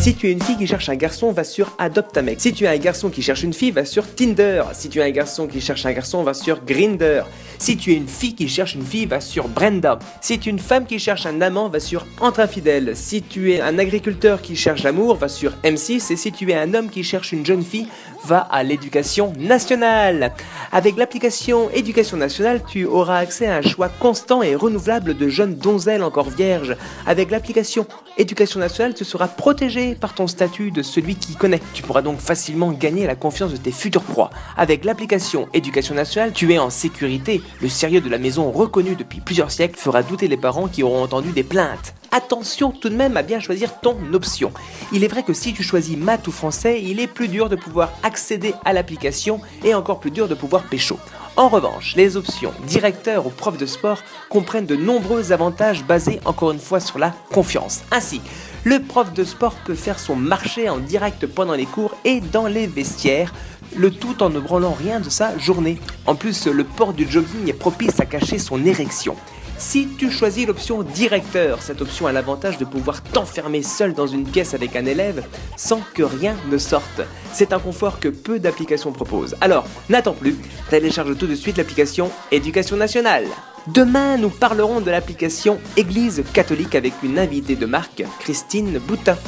Si tu es une fille qui cherche un garçon, va sur Adopte. Si tu es un garçon qui cherche une fille, va sur Tinder. Si tu es un garçon qui cherche un garçon, va sur Grinder. Si tu es une fille qui cherche une fille, va sur Brenda. Si tu es une femme qui cherche un amant, va sur Entre infidèles. Si tu es un agriculteur qui cherche l'amour, va sur M6. Et si tu es un homme qui cherche une jeune fille, va à l'éducation nationale. Avec l'application éducation nationale, tu auras accès à un choix constant et renouvelable de jeunes donzelles encore vierges. Avec l'application éducation nationale, tu seras protégé par ton statut de celui qui connaît. Tu pourras donc facilement gagner la confiance de tes futurs proies. Avec l'application éducation nationale, tu es en sécurité. Le sérieux de la maison reconnu depuis plusieurs siècles fera douter les parents qui auront entendu des plaintes. Attention tout de même à bien choisir ton option. Il est vrai que si tu choisis maths ou français, il est plus dur de pouvoir accéder à l'application et encore plus dur de pouvoir pécho. En revanche, les options directeur ou prof de sport comprennent de nombreux avantages basés encore une fois sur la confiance. Ainsi, le prof de sport peut faire son marché en direct pendant les cours et dans les vestiaires, le tout en ne branlant rien de sa journée. En plus, le port du jogging est propice à cacher son érection. Si tu choisis l'option directeur, cette option a l'avantage de pouvoir t'enfermer seul dans une pièce avec un élève sans que rien ne sorte. C'est un confort que peu d'applications proposent. Alors, n'attends plus, télécharge tout de suite l'application Éducation nationale. Demain, nous parlerons de l'application Église catholique avec une invitée de marque, Christine Boutin.